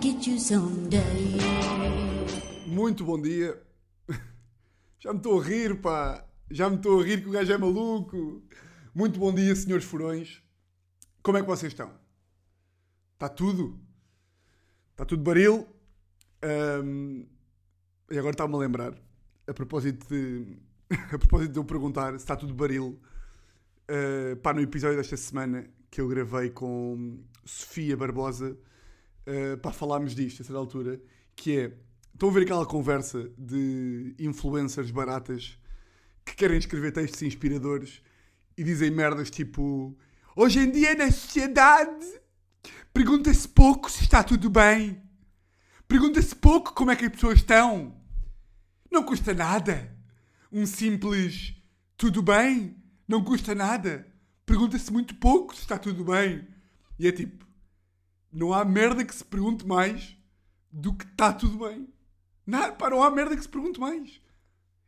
get you someday. Muito bom dia. Já me estou a rir, pá. Já me estou a rir que o gajo é maluco. Muito bom dia, senhores furões. Como é que vocês estão? Está tudo? Está tudo baril? Ahm, e agora está-me a lembrar, a propósito de, a propósito de eu perguntar se está tudo baril, uh, pá, no episódio desta semana que eu gravei com Sofia Barbosa, uh, pá, falámos disto a certa altura, que é, estão a ver aquela conversa de influencers baratas que querem escrever textos inspiradores e dizem merdas tipo hoje em dia na sociedade pergunta-se pouco se está tudo bem. Pergunta-se pouco como é que as pessoas estão. Não custa nada. Um simples tudo bem não custa nada. Pergunta-se muito pouco se está tudo bem. E é tipo, não há merda que se pergunte mais do que está tudo bem. Não, pá, não há merda que se pergunte mais.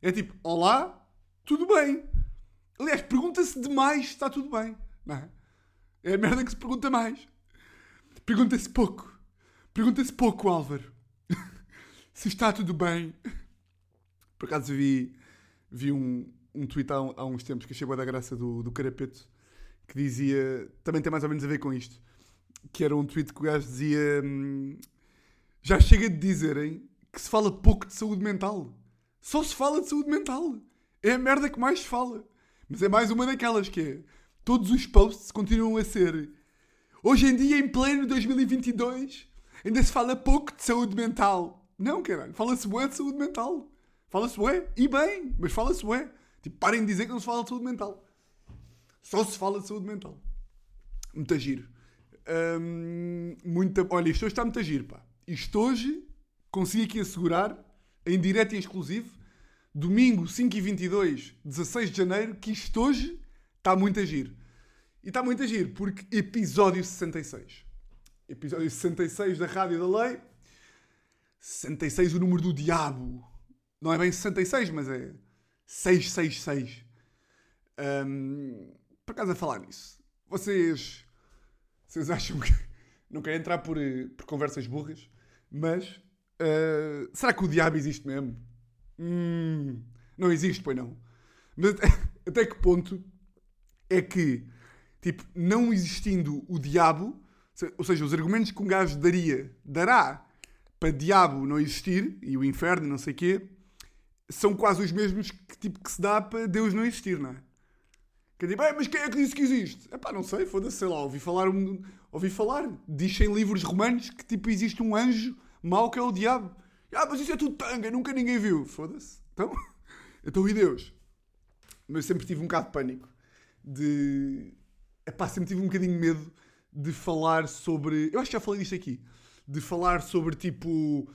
É tipo, olá, tudo bem. Aliás, pergunta-se demais se está tudo bem. Não é? é a merda que se pergunta mais. Pergunta-se pouco. Pergunta-se pouco, Álvaro. se está tudo bem. Por acaso vi, vi um, um tweet há, há uns tempos que achei boa da graça do, do Carapeto que dizia, também tem mais ou menos a ver com isto, que era um tweet que o gajo dizia hum, já chega de dizerem que se fala pouco de saúde mental. Só se fala de saúde mental. É a merda que mais se fala. Mas é mais uma daquelas que é, todos os posts continuam a ser hoje em dia, em pleno 2022, ainda se fala pouco de saúde mental. Não, caralho. Fala-se bué de saúde mental. Fala-se bué. E bem, mas fala-se bué. Tipo, parem de dizer que não se fala de saúde mental. Só se fala de saúde mental. Muito giro. Hum, muita... Olha, isto hoje está muito giro, pá. Isto hoje, consigo aqui assegurar, em direto e exclusivo, domingo 5 e 22, 16 de janeiro, que isto hoje está muito a giro. E está muito a giro, porque episódio 66. Episódio 66 da Rádio da Lei 66 o número do diabo. Não é bem 66, mas é 666. Um, por acaso a falar nisso, vocês, vocês acham que. Não quero entrar por, por conversas burras, mas uh, será que o diabo existe mesmo? Hum, não existe, pois não. Mas até que ponto é que, tipo, não existindo o diabo, ou seja, os argumentos que um gajo daria, dará para diabo não existir e o inferno, não sei o quê, são quase os mesmos que, tipo, que se dá para Deus não existir, não é? Que mas quem é que disse que existe? É pá, não sei, foda-se, sei lá, ouvi falar, ouvi falar, diz em livros romanos que tipo existe um anjo mau que é o diabo. Ah, mas isso é tudo tanga, nunca ninguém viu. Foda-se. Então, então e Deus? Mas sempre tive um bocado de pânico. De. É pá, sempre tive um bocadinho de medo de falar sobre. Eu acho que já falei disto aqui de falar sobre tipo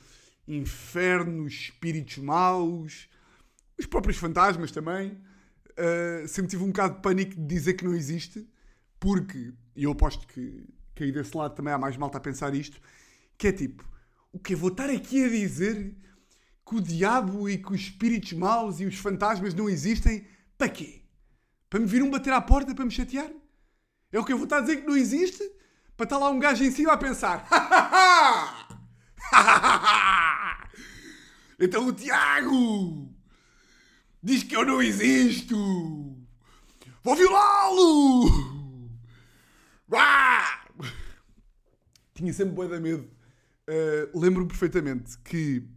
inferno, espíritos maus, os próprios fantasmas também. Uh, sempre tive um bocado de pânico de dizer que não existe, porque, e eu aposto que, que aí desse lado também há mais malta a pensar isto, que é tipo, o que vou estar aqui a dizer que o diabo e que os espíritos maus e os fantasmas não existem, para quê? Para me vir um bater à porta para me chatear? É o que eu vou estar a dizer que não existe? para estar lá um gajo em cima a pensar: então o Tiago diz que eu não existo, vou violá-lo. Tinha sempre boa da medo. Uh, Lembro-me perfeitamente que.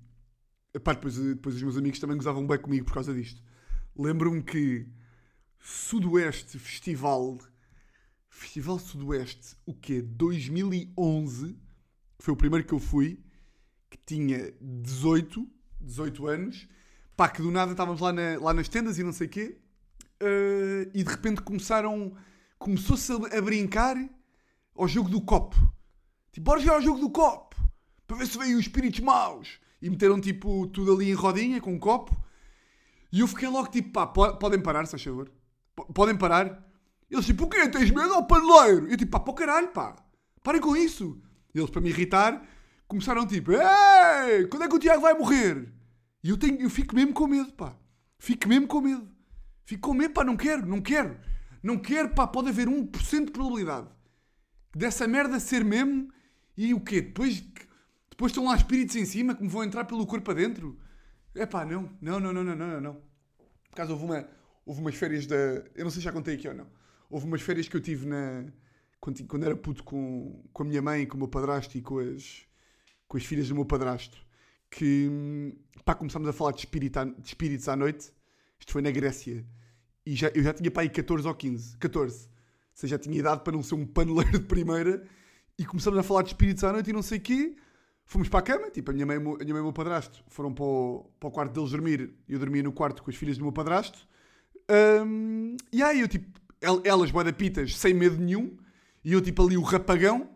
Epá, depois, depois os meus amigos também gozavam bem comigo por causa disto. Lembro-me que Sudoeste Festival Festival Sudoeste, o quê? 2011, foi o primeiro que eu fui, que tinha 18, 18 anos. Pá, que do nada estávamos lá, na, lá nas tendas e não sei o quê. Uh, e de repente começaram... Começou-se a, a, brincar ao jogo do copo. Tipo, bora jogar ao jogo do copo. Para ver se veio os espíritos maus. E meteram, tipo, tudo ali em rodinha, com um copo. E eu fiquei logo, tipo, pá, podem parar, se faz favor. Podem parar eles tipo, o quê? Tens medo ao paneleiro? Eu tipo, pá, para o caralho, pá. Parem com isso. Eles, para me irritar, começaram tipo, ei, quando é que o Tiago vai morrer? E eu, tenho, eu fico mesmo com medo, pá. Fico mesmo com medo. Fico com medo, pá, não quero, não quero. Não quero, pá, pode haver 1% de probabilidade dessa merda ser mesmo. E o quê? Depois Depois estão lá espíritos em cima que me vão entrar pelo corpo adentro. É pá, não. Não, não, não, não, não, não. Por acaso houve, uma, houve umas férias da. Eu não sei se já contei aqui ou não. Houve umas férias que eu tive na. Quando, quando era puto com, com a minha mãe, com o meu padrasto e com as, com as filhas do meu padrasto. Que pá, começámos a falar de, espírito, de espíritos à noite. Isto foi na Grécia. E já, eu já tinha pá aí 14 ou 15. 14. Ou seja, já tinha idade para não ser um paneleiro de primeira. E começamos a falar de espíritos à noite e não sei o quê. Fomos para a cama, tipo, a minha mãe, a minha mãe e o meu padrasto foram para o, para o quarto deles dormir eu dormia no quarto com as filhas do meu padrasto. Ahm, e aí eu, tipo, el- elas, bué da pitas, sem medo nenhum, e eu, tipo, ali o rapagão.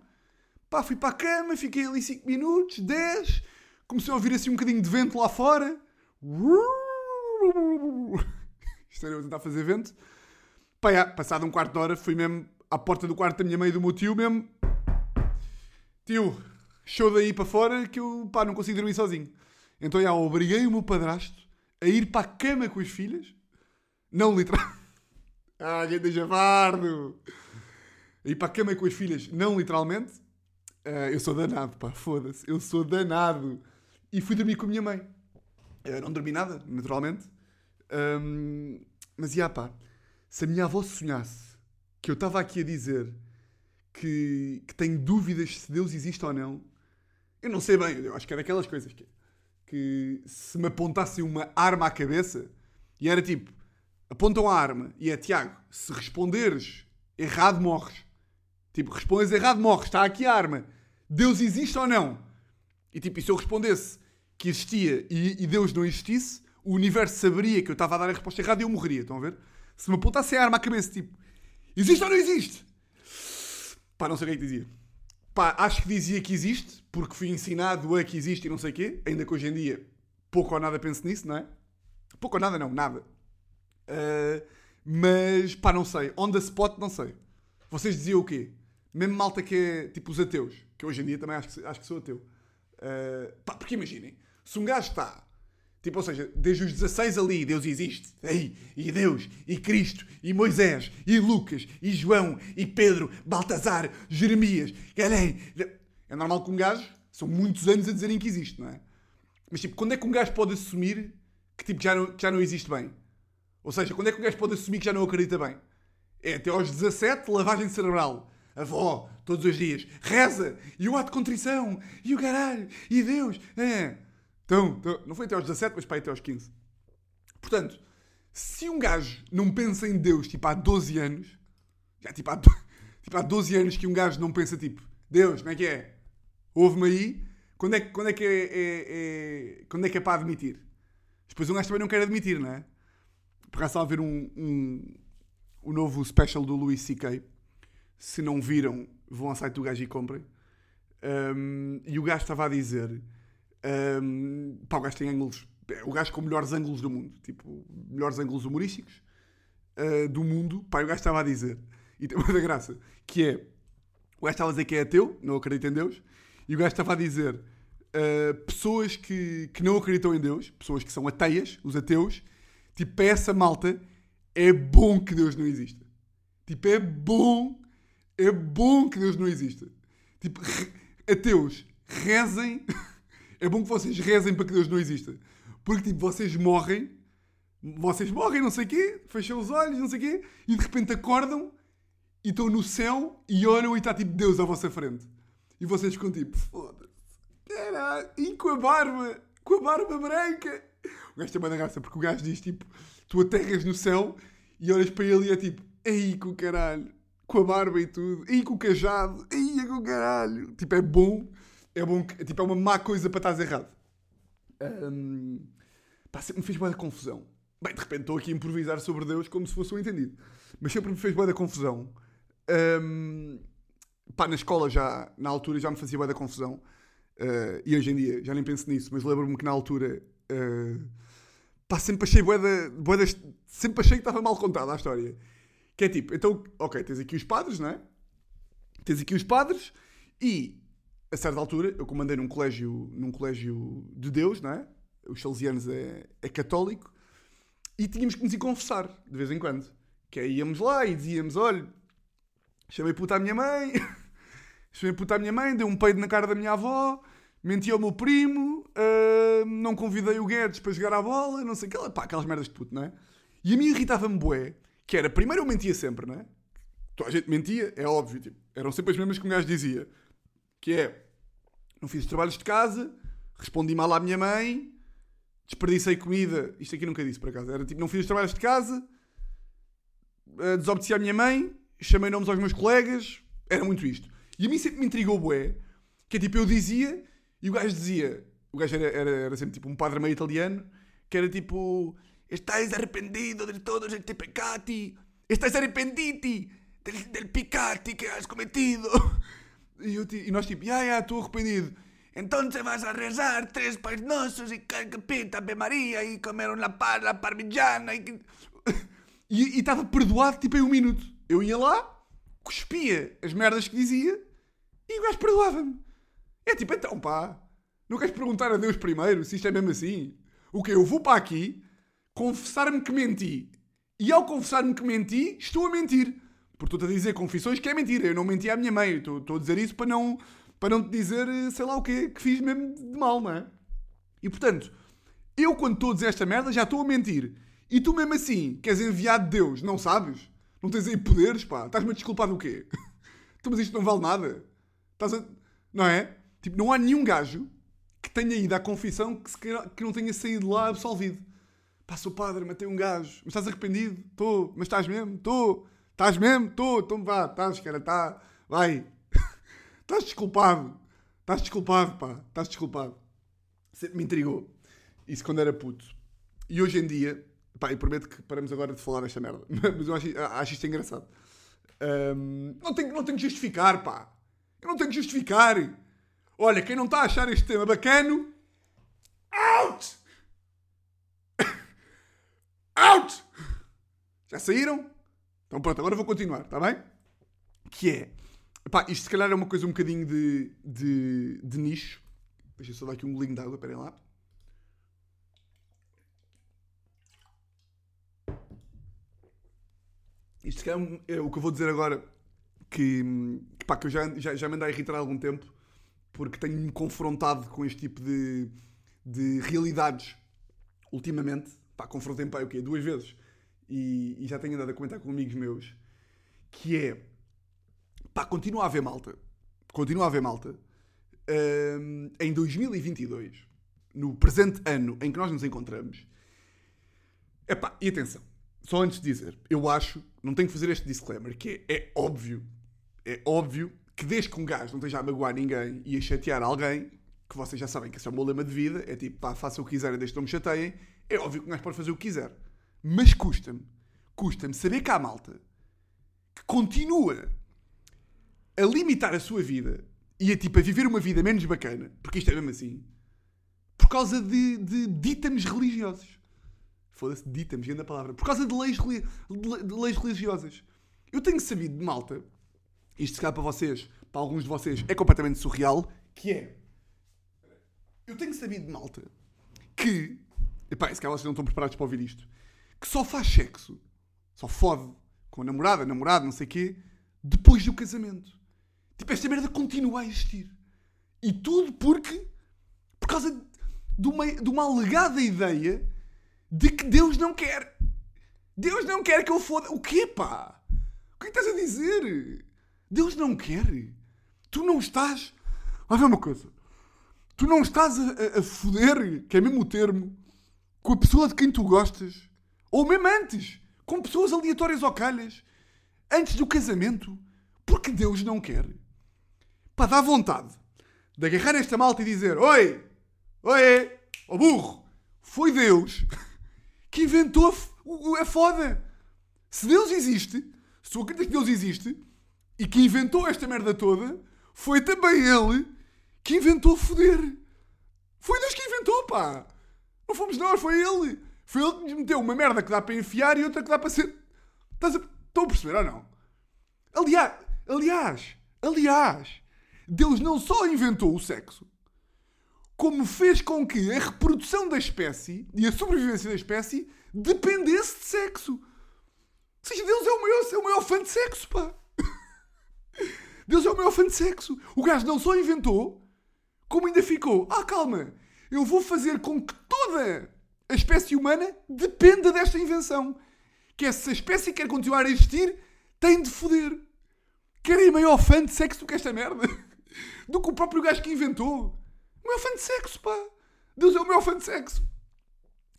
Pá, fui para a cama, fiquei ali 5 minutos, 10, comecei a ouvir assim um bocadinho de vento lá fora. Eu a tentar fazer vento. Pá, passado um quarto de hora, fui mesmo à porta do quarto da minha mãe e do meu tio, mesmo. Tio, show daí para fora que eu, pá, não consigo dormir sozinho. Então, já, obriguei o meu padrasto a ir para a cama com as filhas. Não literal. Ah, gente javardo! A ir para a cama com as filhas, não literalmente. Ah, eu sou danado, pá, foda-se. Eu sou danado. E fui dormir com a minha mãe. Eu não dormi nada, naturalmente. Ahm, mas, já, pá, se a minha avó sonhasse que eu estava aqui a dizer que, que tenho dúvidas se Deus existe ou não, eu não sei bem. Eu acho que é daquelas coisas que, que se me apontassem uma arma à cabeça e era tipo, apontam a arma e é Tiago, se responderes errado, morres. Tipo, respondes errado, morres. Está aqui a arma. Deus existe ou não? E tipo, e se eu respondesse que existia e, e Deus não existisse, o universo saberia que eu estava a dar a resposta errada e eu morreria. Estão a ver? Se me apontasse a arma à cabeça, tipo, existe ou não existe? Pá, não sei o que é que dizia. Pá, acho que dizia que existe, porque fui ensinado a que existe e não sei o quê. Ainda que hoje em dia pouco ou nada penso nisso, não é? Pouco ou nada, não, nada. Uh, mas, pá, não sei. On the spot, não sei. Vocês diziam o quê? Mesmo malta que é tipo os ateus, que hoje em dia também acho que, acho que sou ateu. Uh, pá, porque imaginem, se um gajo está, tipo, ou seja, desde os 16 ali, Deus existe, aí, e Deus, e Cristo, e Moisés, e Lucas, e João, e Pedro, Baltazar, Jeremias, galém. É normal que um gajo, são muitos anos a dizerem que existe, não é? Mas tipo, quando é que um gajo pode assumir que tipo, já, não, que já não existe bem? Ou seja, quando é que um gajo pode assumir que já não acredita bem? É até aos 17, lavagem cerebral. Avó, todos os dias, reza, e o ato de contrição, e o caralho, e Deus. É. Então, então, não foi até aos 17, mas para até aos 15. Portanto, se um gajo não pensa em Deus, tipo, há 12 anos, já tipo há, tipo, há 12 anos que um gajo não pensa, tipo, Deus, como é que é? Ouve-me aí, quando é, quando é que é, é- é- quando é que é para admitir? Depois um gajo também não quer admitir, não é? Por acaso a ver um, um, o novo special do Louis C.K. Se não viram, vão ao site do gajo e comprem. Um, e o gajo estava a dizer: um, pá, o gajo tem ângulos, o gajo com melhores ângulos do mundo, tipo, melhores ângulos humorísticos uh, do mundo. Pá, o gajo estava a dizer, e tem muita graça, que é: o gajo estava a dizer que é ateu, não acredita em Deus, e o gajo estava a dizer: uh, pessoas que, que não acreditam em Deus, pessoas que são ateias, os ateus, tipo, essa malta, é bom que Deus não exista. Tipo, é bom, é bom que Deus não exista. Tipo, ateus, rezem. É bom que vocês rezem para que Deus não exista. Porque, tipo, vocês morrem, vocês morrem, não sei o quê, fecham os olhos, não sei o quê, e de repente acordam e estão no céu e olham e está, tipo, Deus à vossa frente. E vocês ficam, tipo, foda-se, caralho, e com a barba, com a barba branca. O gajo tem uma graça, porque o gajo diz, tipo, tu aterras no céu e olhas para ele e é tipo, ei com o caralho, com a barba e tudo, ei com o cajado, ei com o caralho. Tipo, é bom, é bom, que- tipo, é uma má coisa para estás errado. Hum, pá, sempre me fez boa confusão. Bem, de repente estou aqui a improvisar sobre Deus como se fosse um entendido. Mas sempre me fez boa confusão. Hum, pá, na escola já, na altura já me fazia boa confusão. Uh, e hoje em dia já nem penso nisso, mas lembro-me que na altura uh, pá, sempre achei bué da- bué das- sempre achei que estava mal contada a história. Que é tipo, então, ok, tens aqui os padres, não é? Tens aqui os padres e a certa altura eu comandei num colégio, num colégio de Deus, não é? Os Salesianos é, é católico e tínhamos que nos ir confessar de vez em quando. Que aí íamos lá e dizíamos: olha, chamei puta à minha mãe, chamei puta à minha mãe, dei um peido na cara da minha avó, menti ao meu primo, ah, não convidei o Guedes para jogar à bola, não sei, aquela, pá, aquelas merdas de puto, não é? E a mim irritava-me bué, que era, primeiro eu mentia sempre, não é? Toda a gente mentia, é óbvio, tipo, eram sempre as mesmas que um gajo dizia, que é, não fiz os trabalhos de casa, respondi mal à minha mãe, desperdicei comida, isto aqui nunca disse por acaso, era tipo, não fiz os trabalhos de casa, uh, desobedeci à minha mãe, chamei nomes aos meus colegas, era muito isto. E a mim sempre me intrigou bué, que é tipo, eu dizia, e o gajo dizia, o gajo era, era, era sempre tipo um padre meio italiano, que era tipo, estás arrependido de todos este peccati, estás arrependiti del, del peccati que has cometido. E, eu, e nós tipo, ya, ya, estou arrependido. Então vas a rezar três pais nossos e capita Ave Maria e comer uma parla parmigiana e e estava perdoado tipo em um minuto. Eu ia lá, cuspia as merdas que dizia e o gajo perdoava-me. É tipo, então pá, não queres perguntar a Deus primeiro se isto é mesmo assim? O que Eu vou para aqui confessar-me que menti. E ao confessar-me que menti, estou a mentir. Porque estou-te a dizer confissões que é mentira. Eu não menti à minha mãe. Estou, a dizer isso para não, para não te dizer eh, sei lá o quê que fiz mesmo de mal, não é? E portanto, eu quando estou a dizer esta merda já estou a mentir. E tu mesmo assim, que és enviado de Deus, não sabes? Não tens aí poderes, pá. Estás-me a desculpar do quê? Então, mas isto não vale nada. Estás a... Não é? Tipo, não há nenhum gajo que tenha ido à confissão que, queira- que não tenha saído lá absolvido. Pá, sou padre, matei um gajo. Mas estás arrependido? Estou. Mas estás mesmo? Estou. Estás mesmo? Estou. Então vá, estás, cara, tá. Vai. estás desculpado. Estás desculpado, pá. Estás desculpado. Sempre me intrigou. Isso quando era puto. E hoje em dia, pá, eu prometo que paramos agora de falar desta merda. Mas eu acho, acho isto engraçado. Ahm, não, tenho, não tenho que justificar, pá. Eu não tenho que justificar. Olha, quem não está a achar este tema bacano, out! out! Já saíram? Então pronto, agora vou continuar, está bem? Que é, pá, isto se calhar é uma coisa um bocadinho de, de, de nicho. Deixa eu só dar aqui um golinho de água, esperem lá. Isto se calhar é é o que eu vou dizer agora, que, que, pá, que eu já, já, já me andei a irritar há algum tempo, porque tenho-me confrontado com este tipo de, de realidades ultimamente. Pá, confrontei-me pá, o quê? Duas vezes. E, e já tenho andado a comentar com amigos meus, que é, pá, continua a haver malta, continua a haver malta, hum, em 2022, no presente ano em que nós nos encontramos, Epá, e atenção, só antes de dizer, eu acho, não tenho que fazer este disclaimer, que é, é óbvio, é óbvio que desde que um gajo não esteja a magoar ninguém e a chatear alguém, que vocês já sabem que esse é o meu lema de vida, é tipo, pá, façam o que quiserem, desde que não me chateiem, é óbvio que um gajo pode fazer o que quiser. Mas custa-me, custa-me saber que há malta que continua a limitar a sua vida e a, tipo, a viver uma vida menos bacana, porque isto é mesmo assim, por causa de, de ditames religiosos. Foda-se, dita-me, grande a palavra. Por causa de leis, de leis religiosas. Eu tenho sabido de malta, isto se calhar para vocês, para alguns de vocês, é completamente surreal, que é. Eu tenho sabido de malta que. Epá, se calhar vocês não estão preparados para ouvir isto. Que só faz sexo, só fode com a namorada, namorado, não sei o quê, depois do casamento. Tipo, esta merda continua a existir. E tudo porque. Por causa de uma, de uma alegada ideia de que Deus não quer. Deus não quer que eu foda. O quê, pá? O que estás a dizer? Deus não quer. Tu não estás. Ver uma coisa. Tu não estás a, a, a foder, que é mesmo o termo, com a pessoa de quem tu gostas. Ou mesmo antes. Com pessoas aleatórias ou calhas. Antes do casamento. Porque Deus não quer. Pá, dá vontade de agarrar esta malta e dizer: Oi, oi, ó burro, foi Deus que inventou a, a foda. Se Deus existe, se tu acreditas que Deus existe e que inventou esta merda toda, foi também Ele que inventou foder. Foi Deus que inventou, pá. Não fomos nós, foi Ele. Foi Ele que nos meteu uma merda que dá para enfiar e outra que dá para ser. Estás a... Estão a perceber ou não? Aliás, aliás, aliás, Deus não só inventou o sexo, como fez com que a reprodução da espécie e a sobrevivência da espécie dependesse de sexo. Ou seja, Deus é o maior, é o maior fã de sexo, pá. Deus é o maior fã de sexo. O gajo não só inventou, como ainda ficou, ah, calma, eu vou fazer com que toda a espécie humana dependa desta invenção. Que é se a espécie quer continuar a existir, tem de foder. Querem maior fã de sexo do que esta merda? Do que o próprio gajo que inventou. O maior fã de sexo, pá. Deus é o maior fã de sexo.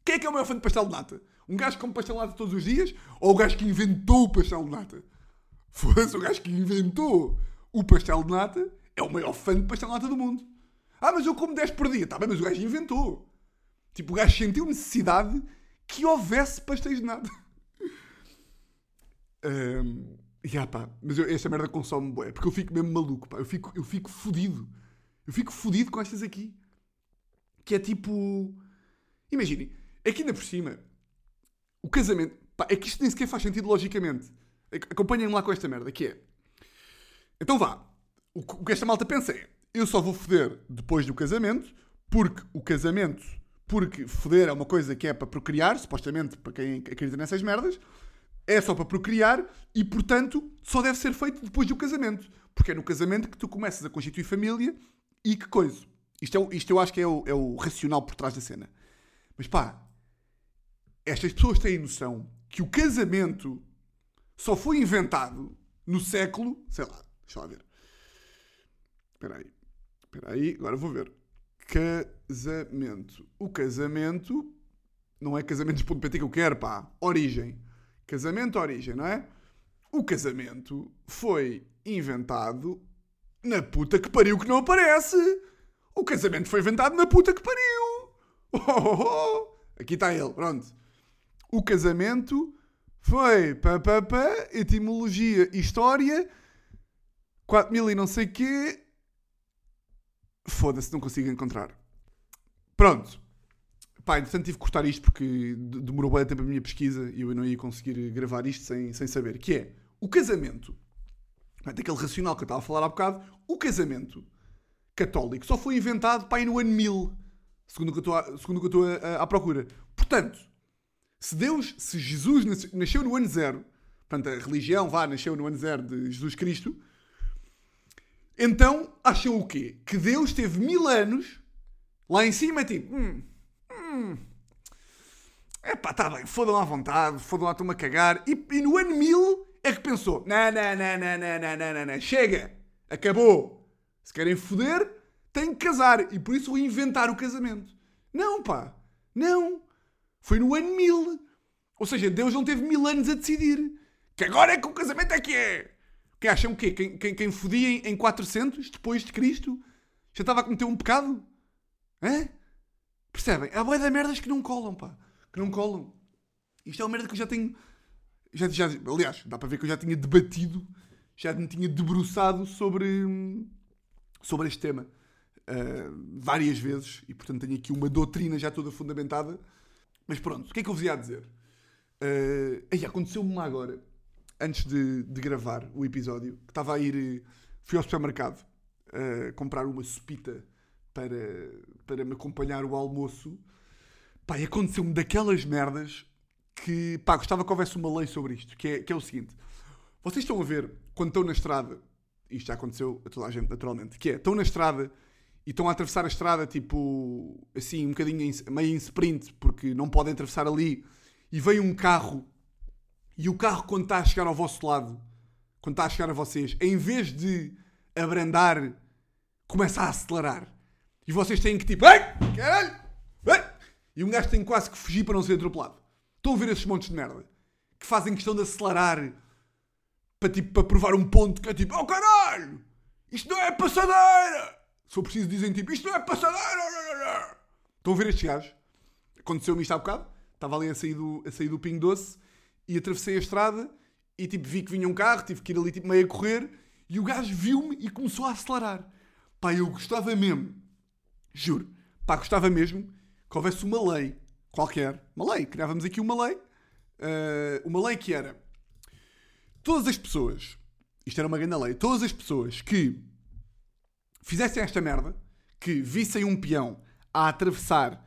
Quem é que é o maior fã de pastel de nata? Um gajo que come pastel de nata todos os dias ou o gajo que inventou o pastel de nata? Fosse o gajo que inventou o pastel de nata é o maior fã de pastel de nata do mundo. Ah, mas eu como 10 por dia. Tá bem, mas o gajo inventou. Tipo, o gajo sentiu necessidade que houvesse pastéis de nata. Um, yeah, pá, mas eu, esta merda consome bué, porque eu fico mesmo maluco, pá. Eu fico, eu fico fodido. Eu fico fodido com estas aqui. Que é tipo... Imaginem, aqui ainda por cima, o casamento... Pá, é que isto nem sequer faz sentido logicamente. Acompanhem-me lá com esta merda, que é... Então vá. O que esta malta pensa é, eu só vou foder depois do casamento, porque o casamento... Porque foder é uma coisa que é para procriar, supostamente, para quem acredita nessas merdas é só para procriar e, portanto, só deve ser feito depois do casamento. Porque é no casamento que tu começas a constituir família e que coisa. Isto, é, isto eu acho que é o, é o racional por trás da cena. Mas pá, estas pessoas têm noção que o casamento só foi inventado no século. Sei lá, deixa lá ver. Espera aí. Espera aí, agora vou ver. Casamento. O casamento não é casamentos.pt que eu quero, pá. Origem. Casamento origem, não é? O casamento foi inventado na puta que pariu que não aparece. O casamento foi inventado na puta que pariu. Oh, oh, oh. Aqui está ele, pronto. O casamento foi pá, pá, pá, etimologia, história, 4000 e não sei quê. Foda-se, não consigo encontrar. Pronto. Pá, entretanto tive que cortar isto porque demorou bem tempo a minha pesquisa e eu não ia conseguir gravar isto sem, sem saber. Que é, o casamento, daquele racional que eu estava a falar há bocado, o casamento católico só foi inventado pá, no ano 1000, segundo o que eu estou à, procura. Portanto, se Deus, se Jesus nasceu no ano zero, portanto a religião vá, nasceu no ano zero de Jesus Cristo, então acham o quê? Que Deus teve mil anos lá em cima, tipo, hum, hum, epá, está bem, fodam à vontade, fodam lá, estão-me a cagar. E, e, no ano 1000 é que pensou: não, não, não, não, não, não, não, não, não, chega, acabou. Se querem foder, têm que casar. E por isso inventar o casamento. Não, pá, não. Foi no ano 1000. Ou seja, Deus não teve mil anos a decidir. Que agora é que o casamento é que é. Que acham o quê? Quem, quem, quem fodia em, em 400 depois de Cristo já estava a cometer um pecado? Hã? Percebem? Há boia de merdas que não colam, pá. Que não colam. Isto é uma merda que eu já tenho. Já, já, aliás, dá para ver que eu já tinha debatido, já me tinha debruçado sobre, sobre este tema uh, várias vezes e, portanto, tenho aqui uma doutrina já toda fundamentada. Mas pronto, o que é que eu vos ia dizer? Uh, aí aconteceu-me lá agora, antes de, de, gravar o episódio, que estava a ir. Fui ao supermercado uh, comprar uma sopita para, para me acompanhar o almoço, pá, aconteceu-me daquelas merdas que, pá, gostava que houvesse uma lei sobre isto, que é, que é o seguinte. Vocês estão a ver, quando estão na estrada, isto já aconteceu a toda a gente naturalmente, que é, estão na estrada e estão a atravessar a estrada, tipo, assim, um bocadinho em, meio em sprint, porque não podem atravessar ali, e vem um carro, e o carro, quando está a chegar ao vosso lado, quando está a chegar a vocês, em vez de abrandar, começa a acelerar. E vocês têm que tipo, ei, caralho, ei! E um gajo tem quase que fugir para não ser atropelado. Estão a ver esses montes de merda que fazem questão de acelerar para, tipo, para provar um ponto que é tipo, oh caralho, isto não é passadeira. Se for preciso, dizem tipo, isto não é passadeira. Estão a ver estes gajos? Aconteceu-me isto há bocado. Estava ali a sair do, a sair do Pingo Doce e atravessei a estrada e tipo vi que vinha um carro, tive que ir ali tipo meio a correr e o gajo viu-me e começou a acelerar. Pá, eu gostava mesmo Juro. Pá, gostava mesmo que houvesse uma lei qualquer. Uma lei. Criávamos aqui uma lei. Uh, uma lei que era todas as pessoas, isto era uma grande lei, todas as pessoas que fizessem esta merda, que vissem um peão a atravessar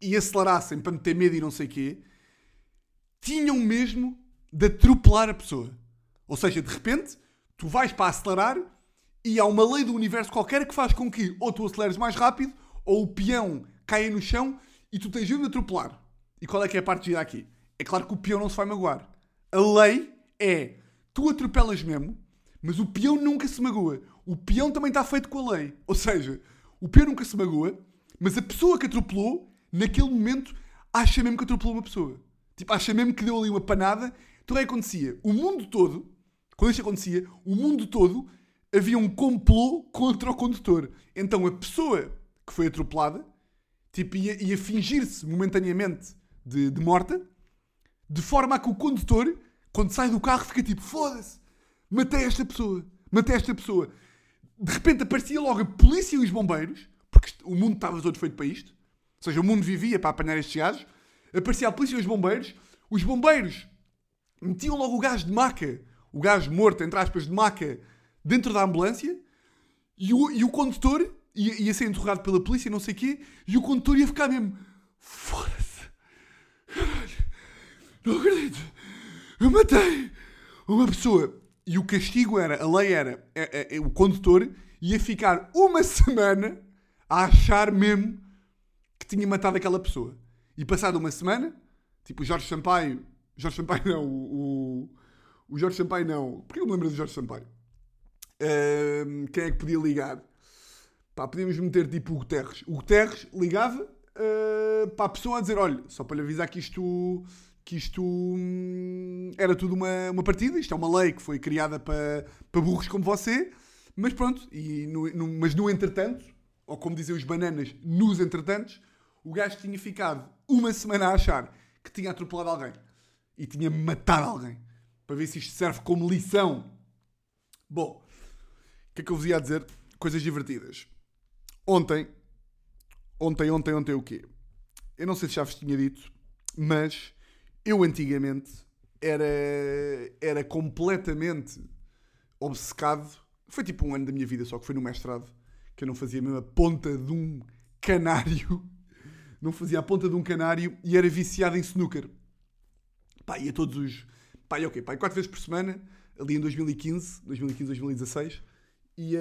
e acelerassem para meter medo e não sei o quê, tinham mesmo de atropelar a pessoa. Ou seja, de repente, tu vais para acelerar e há uma lei do universo qualquer que faz com que ou tu aceleres mais rápido ou o peão caia no chão e tu tens de atropelar. E qual é que é a parte gira aqui? É claro que o peão não se vai magoar. A lei é tu atropelas mesmo, mas o peão nunca se magoa. O peão também está feito com a lei. Ou seja, o peão nunca se magoa, mas a pessoa que atropelou, naquele momento, acha mesmo que atropelou uma pessoa. Tipo, acha mesmo que deu ali uma panada. Então é que acontecia. O mundo todo, quando isto acontecia, o mundo todo havia um complô contra o condutor. Então a pessoa que foi atropelada, tipo, ia, ia fingir-se momentaneamente de, de morta, de forma a que o condutor, quando sai do carro, fica tipo, foda-se, matei esta pessoa, matei esta pessoa. De repente aparecia logo a polícia e os bombeiros, porque o mundo estava todo feito para isto, ou seja, o mundo vivia para apanhar estes gajos, aparecia a polícia e os bombeiros, os bombeiros metiam logo o gajo de maca, o gajo morto, entre aspas, de maca, dentro da ambulância, e o, e o condutor ia, ia ser interrogado pela polícia, não sei o quê, e o condutor ia ficar mesmo, foda-se, caralho, não acredito, eu matei uma pessoa. E o castigo era, a lei era, é, é, é, o condutor ia ficar uma semana a achar mesmo que tinha matado aquela pessoa. E passado uma semana, tipo o Jorge Sampaio, Jorge Sampaio não, o, o, Jorge Sampaio não, porque eu me lembro do Jorge Sampaio. Ahm, quem é que podia ligar? Pá, podíamos meter tipo o Guterres. O Guterres ligava ah, para a pessoa a dizer: olha, só para lhe avisar que isto, que isto hum, era tudo uma, uma partida, isto é uma lei que foi criada para, para burros como você, mas pronto, e no, no- mas no entretanto, ou como dizem os bananas, nos entretantos, o gajo tinha ficado uma semana a achar que tinha atropelado alguém e tinha matado alguém, para ver se isto serve como lição. Bom, o que é que eu vos ia dizer? Coisas divertidas. Ontem, ontem, ontem, ontem o quê? Eu não sei se já vos tinha dito, mas eu antigamente era, era completamente obcecado. Foi tipo um ano da minha vida, só que foi no mestrado, que eu não fazia mesmo a ponta de um canário. Não fazia a ponta de um canário e era viciado em snooker. Pá, ia todos os. Pá, ia o quê? Pá, quatro vezes por semana, ali em 2015, 2015, 2016. Ia.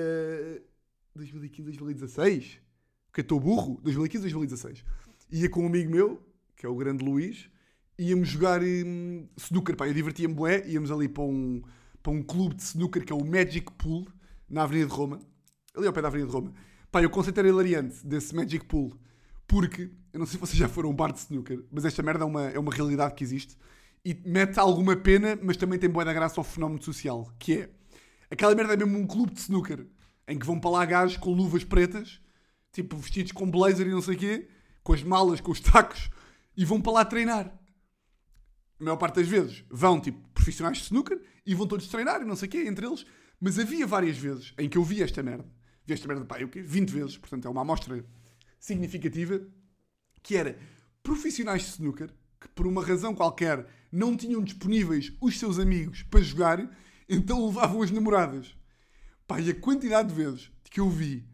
2015, 2016? Porque eu estou burro? 2015, 2016. Ia com um amigo meu, que é o grande Luís, íamos jogar hum, snooker, pá, eu divertia-me bué, íamos ali para um, para um clube de snooker que é o Magic Pool, na Avenida de Roma, ali ao pé da Avenida de Roma. Pá, e o conceito era hilariante desse Magic Pool, porque, eu não sei se vocês já foram a um bar de snooker, mas esta merda é uma, é uma realidade que existe, e mete alguma pena, mas também tem boa da graça ao fenómeno social, que é, aquela merda é mesmo um clube de snooker, em que vão para lá gajos com luvas pretas, tipo vestidos com blazer e não sei o quê, com as malas, com os tacos, e vão para lá treinar. A maior parte das vezes vão, tipo, profissionais de snooker e vão todos treinar e não sei o quê, entre eles. Mas havia várias vezes em que eu vi esta merda. Vi esta merda, pá, eu quê? 20 vezes, portanto é uma amostra significativa, que era profissionais de snooker que por uma razão qualquer não tinham disponíveis os seus amigos para jogar, então levavam as namoradas. Pá, e a quantidade de vezes que eu vi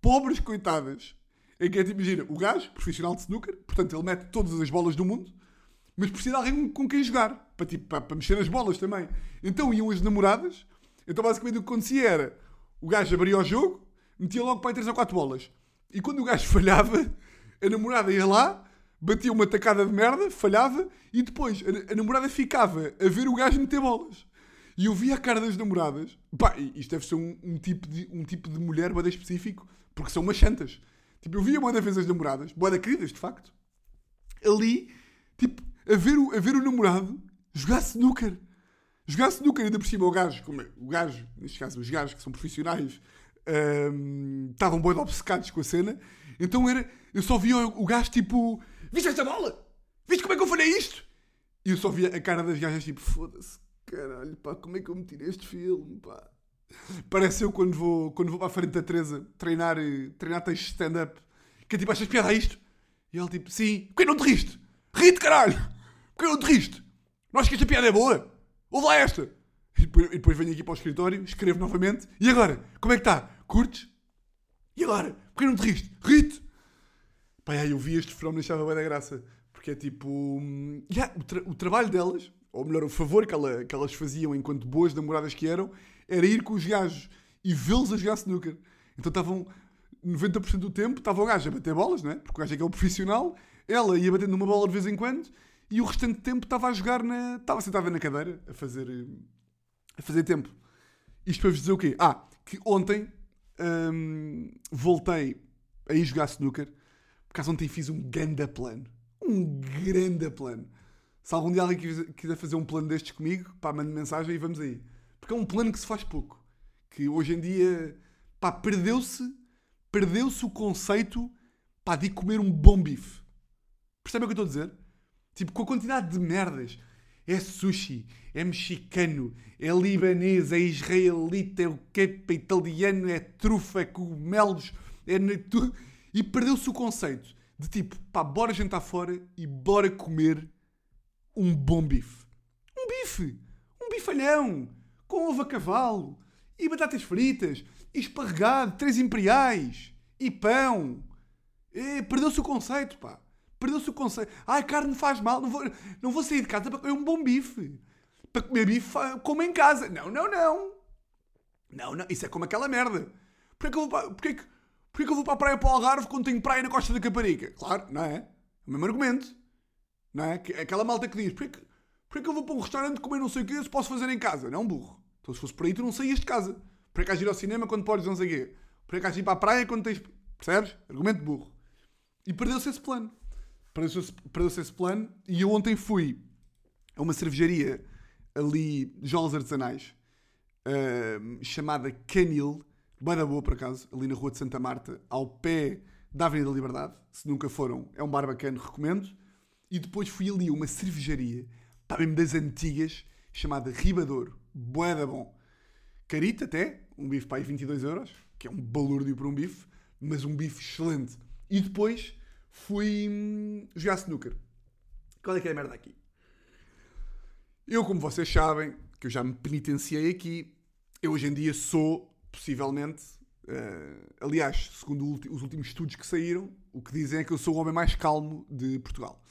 pobres coitadas, em que é tipo, imagina, o gajo, profissional de snooker, portanto ele mete todas as bolas do mundo, mas precisa de alguém com quem jogar, para, tipo, para, para mexer as bolas também. Então iam as namoradas, então basicamente o que acontecia era, o gajo abria o jogo, metia logo para aí 3 ou 4 bolas, e quando o gajo falhava, a namorada ia lá, batia uma tacada de merda, falhava, e depois a, a namorada ficava a ver o gajo meter bolas. E eu via a cara das namoradas. Pá, isto deve ser um, um tipo, de, um tipo de mulher boeda específico, porque são umas santas. Tipo, eu via boeda vez as namoradas, boeda queridas, de facto, ali, tipo, a ver o, a ver o namorado jogar snooker. Jogar snooker, ainda por cima, o gajo, como é, o gajo, neste caso, os gajos que são profissionais, hum, estavam boeda obcecados com a cena. Então era, eu só via o, o gajo, tipo, viste esta bola? Viste como é que eu falhei isto? E eu só via a cara das gajas, tipo, foda-se, caralho, pá, como é que eu me tirei este filme, pá? Parece eu quando vou, quando vou para a frente da Teresa treinar, eh, treinar texto stand-up. Que é tipo, achas piada a isto? E ele tipo, sim. Porquê não te riste? Ri-te, caralho! Porquê não te riste? Não achas que esta piada é boa? Ouve lá esta! E depois venho aqui para o escritório, escrevo novamente. E agora? Como é que está? Curtes? E agora? Porquê não te riste? Ri-te! Pá, aí eu vi este fenómeno e achava bem da graça. Porque é tipo... hum, yeah, o, tra- o trabalho delas, ou melhor, o favor que, ela- que elas faziam enquanto boas namoradas que eram, era ir com os gajos e vê-los a jogar snooker. Então estavam 90% do tempo, estava o gajo a bater bolas, não é? Porque o gajo é que é o profissional, ela ia batendo uma bola de vez em quando e o restante tempo estava a jogar na. estava sentada na cadeira a fazer. a fazer tempo. Isto para vos dizer o quê? Ah, que ontem hum, voltei a ir jogar snooker, por causa ontem fiz um grande plano. Um grande plano. Se algum dia alguém quiser fazer um plano destes comigo, pá, mande mensagem e vamos aí. Porque é um plano que se faz pouco. Que hoje em dia, pá, perdeu-se perdeu-se o conceito, pá, de comer um bom bife. Percebem o que eu estou a dizer? Tipo, com a quantidade de merdas. É sushi, é mexicano, é libanês, é israelita, é o que é italiano, é trufa, é cogumelos, é tudo. E perdeu-se o conceito de tipo, pá, bora jantar fora e bora comer um bom bife. Um bife! Um bifalhão! Com ovo a cavalo! E batatas fritas! E esparregado! Três imperiais! E pão! Perdeu-se o conceito, pá! Perdeu-se o conceito. Ai, carne faz mal, não vou, não vou sair de casa para comer um bom bife. Para comer bife, como em casa. Não, não, não. Não, não, isso é como aquela merda. Porquê que eu vou para, porquê que, porquê que eu vou para a praia para o Algarve quando tenho praia na costa da Caparica? Claro, não é? É o mesmo argumento. Não é? Aquela malta que diz, porquê que, porquê que eu vou para um restaurante comer não sei o que se posso fazer em casa? Não, burro. Então se fosse por aí tu não saías de casa. Porquê que de ir ao cinema quando podes não sei o quê? Porquê que de ir para a praia quando tens... Percebes? Argumento burro. E perdeu-se esse plano perdeu esse plano e eu ontem fui a uma cervejaria ali jolas artesanais uh, chamada Canil, bem boa por acaso, ali na rua de Santa Marta, ao pé da Avenida da Liberdade. Se nunca foram, é um bar bacana, recomendo. E depois fui ali a uma cervejaria, mesmo das antigas, chamada Ribador, bué da bom. Carita até, um bife para aí 22 euros, que é um balúrdio para um bife, mas um bife excelente. E depois fui hum, jogar snooker. Qual é que é a merda aqui? Eu, como vocês sabem, que eu já me penitenciei aqui, eu hoje em dia sou, possivelmente, uh, aliás, segundo os últimos estudos que saíram, o que dizem é que eu sou o homem mais calmo de Portugal.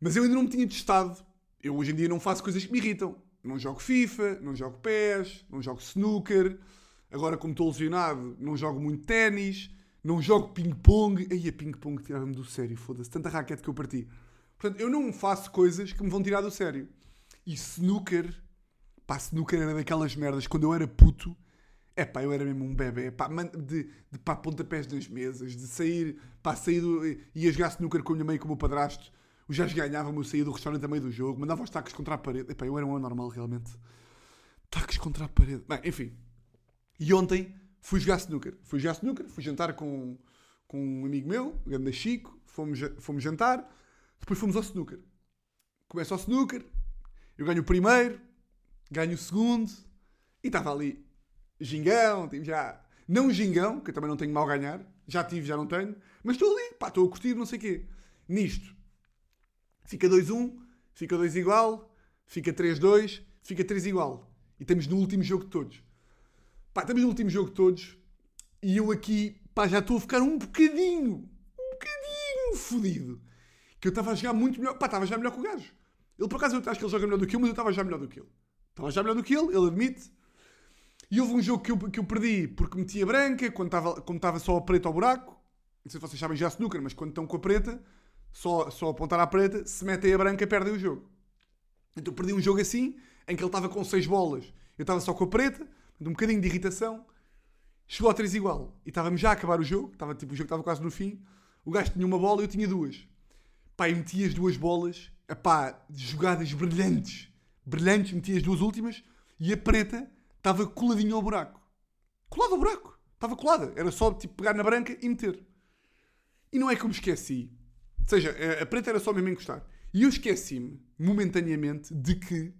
Mas eu ainda não me tinha testado. Eu hoje em dia não faço coisas que me irritam. Não jogo FIFA, não jogo PES, não jogo snooker. Agora, como estou lesionado, não jogo muito ténis não jogo ping-pong. Aí a ping-pong tirava-me do sério, foda-se. Tanta raquete que eu parti. Portanto, eu não faço coisas que me vão tirar do sério. E snooker, pá, snooker era daquelas merdas. Quando eu era puto, é pá, eu era mesmo um bebê, pá, de, de pá, pontapés nas mesas, de sair, pá, sair do, ia jogar snooker com a minha mãe e com o meu padrasto. Os gajos ganhavam, eu saía do restaurante a meio do jogo, mandava os tacos contra a parede. Epá, eu era um anormal realmente. Tacos contra a parede. Bem, enfim. E ontem Fui jogar snooker. Fui jogar snooker, fui jantar com, com um amigo meu, o grande Chico, fomos, fomos jantar, depois fomos ao snooker. Começo ao snooker, eu ganho o primeiro, ganho o segundo, e estava ali gingão, tipo, já... Não gingão, que eu também não tenho mal ganhar, já tive, já não tenho, mas estou ali, pá, estou a curtir, não sei o quê. Nisto, fica 2-1, fica 2 igual, fica 3-2, fica 3 igual. E estamos no último jogo de todos. Pá, estamos no último jogo de todos e eu aqui, pá, já estou a ficar um bocadinho, um bocadinho fodido. Que eu estava a jogar muito melhor, pá, estava já melhor que o gajo. Ele, por acaso, eu acho que ele joga melhor do que eu, mas eu estava já melhor do que ele. Estava já melhor do que ele, ele admite. E houve um jogo que eu, que eu perdi porque metia branca, quando estava, quando estava só a preta ao buraco. Não sei se vocês sabem já snooker, mas quando estão com a preta, só, só apontar à preta, se metem a branca, perdem o jogo. Então perdi um jogo assim, em que ele estava com 6 bolas. Eu estava só com a preta, de um bocadinho de irritação, chegou a 3 igual. E estávamos já a acabar o jogo, estava, tipo, o jogo estava quase no fim. O gajo tinha uma bola e eu tinha duas. Pá, e meti as duas bolas, pá, jogadas brilhantes. Brilhantes, meti as duas últimas e a preta estava coladinha ao buraco. Colada ao buraco. Estava colada. Era só tipo, pegar na branca e meter. E não é que eu me esqueci. Ou seja, a preta era só mesmo encostar. E eu esqueci-me, momentaneamente, de que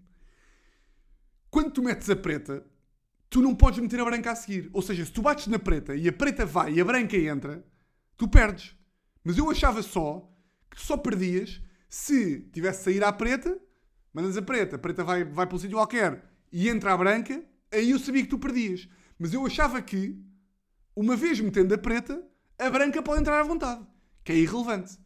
quando tu metes a preta, tu não podes meter a branca a seguir. Ou seja, se tu bates na preta e a preta vai e a branca entra, tu perdes. Mas eu achava só que só perdias se tivesse sair à preta, mandas a preta, a preta vai, vai para um sítio qualquer e entra a branca, aí eu sabia que tu perdias. Mas eu achava que, uma vez metendo a preta, a branca pode entrar à vontade, que é irrelevante.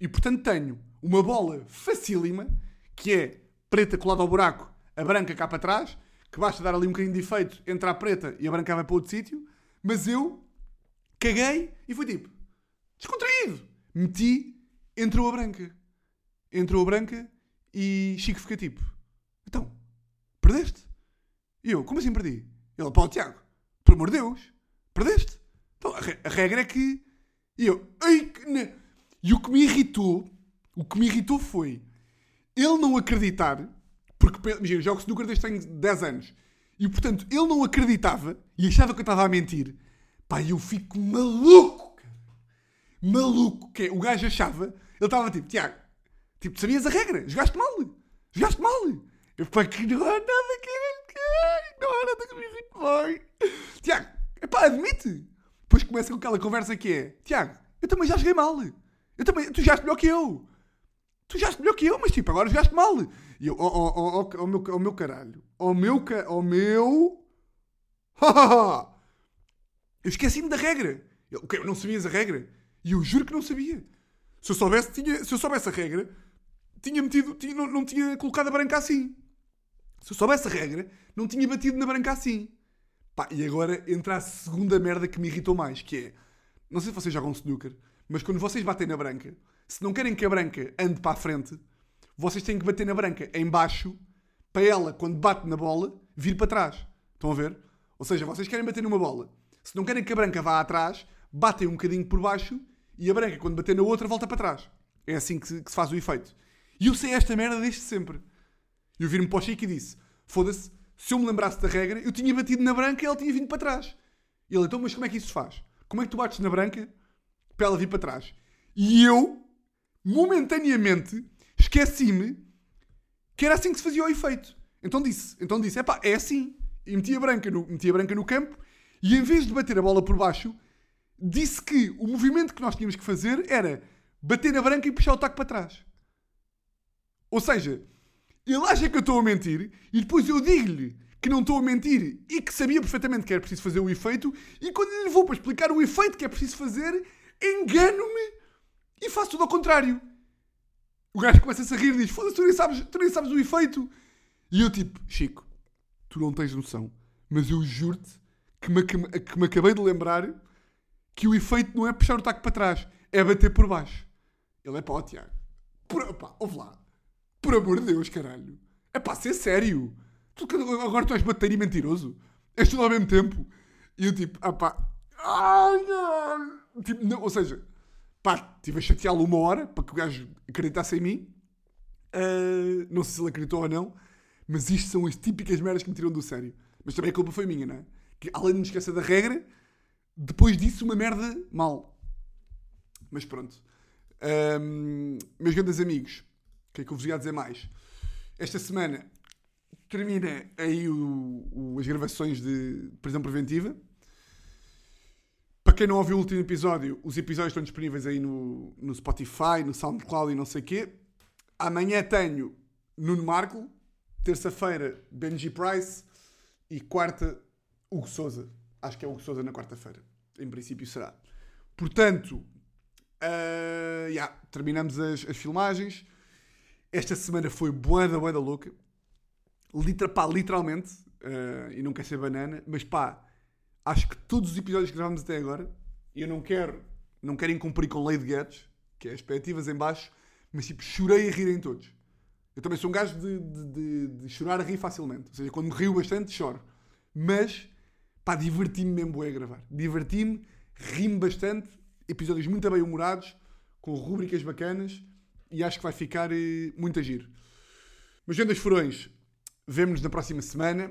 E portanto tenho uma bola facílima, que é preta colada ao buraco, a branca cá para trás, que basta dar ali um bocadinho de efeito, entra a preta e a branca vai para outro sítio, mas eu caguei e fui tipo, descontraído. Meti, entrou a branca. Entrou a branca e Chico fica tipo, então, perdeste? E eu, como assim perdi? Ele, pá, Tiago, por amor de Deus, perdeste? Então, a, re- a regra é que. E eu, que ne-" E o que me irritou, o que me irritou foi ele não acreditar, porque, imagina, jogo snooker desde tenho 10 anos, e portanto ele não acreditava e achava que eu estava a mentir. Pá, eu fico maluco, cara. Maluco. Que é, o gajo achava, ele estava tipo, Tiago, tipo, sabias a regra, jogaste mal, jogaste mal. Eu, pá, que não há nada que não há nada que me irrite bem. Tiago, epá, admite. Depois começa com aquela conversa que é, Tiago, eu também já joguei mal. Eu também, tu jogaste melhor que eu. Tu jogaste melhor que eu, mas tipo, agora jogaste mal. E eu, oh, oh, oh, oh, oh, meu, oh meu caralho. Oh meu, ca- oh meu... eu esqueci-me da regra. Eu, "O quê? não sabias a regra? E eu juro que não sabia. Se eu soubesse, tinha, se eu soubesse a regra, tinha metido, tinha, não, não tinha colocado a branca assim. Se eu soubesse a regra, não tinha batido na branca assim. Pá, e agora entra a segunda merda que me irritou mais, que é... Não sei se vocês jogam snooker, mas quando vocês batem na branca, se não querem que a branca ande para a frente, vocês têm que bater na branca em baixo, para ela, quando bate na bola, vir para trás. Estão a ver? Ou seja, vocês querem bater numa bola. Se não querem que a branca vá atrás, batem um bocadinho por baixo e a branca, quando bater na outra, volta para trás. É assim que se, que se faz o efeito. E eu sei esta merda desde sempre. E eu viro-me para o Chico e disse: Foda-se, se eu me lembrasse da regra, eu tinha batido na branca e ela tinha vindo para trás. E ele, então, mas como é que isso se faz? Como é que tu bates na branca para ela vir para trás? E eu, momentaneamente, esqueci-me que era assim que se fazia o efeito. Então disse, então disse, epá, é assim. E meti a branca no, meti a branca no campo e em vez de bater a bola por baixo, disse que o movimento que nós tínhamos que fazer era bater na branca e puxar o taco para trás. Ou seja, ele acha que eu estou a mentir e depois eu digo-lhe que não estou a mentir e que sabia perfeitamente que era preciso fazer o efeito e quando lhe vou para explicar o efeito que é preciso fazer, engano-me e faço tudo ao contrário. O gajo começa-se a rir e diz: Foda-se, tu, nem sabes- tu nem sabes o efeito. E eu, tipo, Chico, tu não tens noção, mas eu juro-te que me, que me acabei de lembrar que o efeito não é puxar o taco para trás, é bater por baixo. Ele é pá, ó, Tiago, por, pá, ouve lá, por amor de Deus, caralho, é pá, ser sério. Tu, agora tu és bater e mentiroso. És tudo ao mesmo tempo. E eu, tipo, ah pá, ai, não. Tipo, não, ou seja, pá, estive a chateá-lo uma hora para que o gajo acreditasse em mim. Ah, não sei se ele acreditou ou não, mas isto são as típicas merdas que me tiram do sério. Mas também a culpa foi minha, não é? Que além de me esquecer da regra, depois disso uma merda mal. Mas pronto. Ahm, meus grandes amigos, o que é que eu vos ia dizer mais? Esta semana termina aí o- o- as gravações de prisão preventiva. Quem não ouviu o último episódio, os episódios estão disponíveis aí no, no Spotify, no SoundCloud e não sei o quê. Amanhã tenho Nuno Marco, terça-feira Benji Price e quarta Hugo Souza. Acho que é Hugo Souza na quarta-feira. Em princípio será. Portanto, ah, yeah, terminamos as, as filmagens. Esta semana foi boa da boa da louca. Litra, pá, literalmente. ah, e não quer ser banana, mas pá, acho que todos os episódios que gravámos até agora, e eu não quero, não quero incumprir com lei de Guedes, que é as expectativas em baixo, mas tipo, chorei a rir em todos. Eu também sou um gajo de, de, de- de chorar a rir facilmente. Ou seja, quando me rio bastante, choro. Mas, pá, diverti-me mesmo a gravar. Diverti-me, ri-me bastante, episódios muito bem humorados, com rúbricas bacanas, e acho que vai ficar eh, muito a giro. Meus grandes furões, vemo-nos na próxima semana.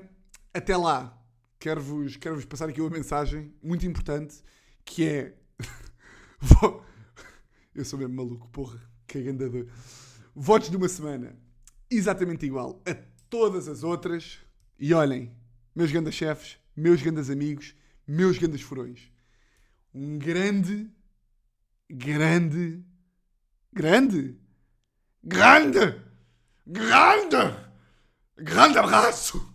Até lá, quero-vos quero passar aqui uma mensagem muito importante, que é... Eu sou mesmo maluco, porra. Que ganda de... Votos de uma semana exatamente igual a todas as outras. E olhem, meus grandes chefes, meus grandes amigos, meus grandes furões. Um grande, grande, grande, grande, grande, grande abraço.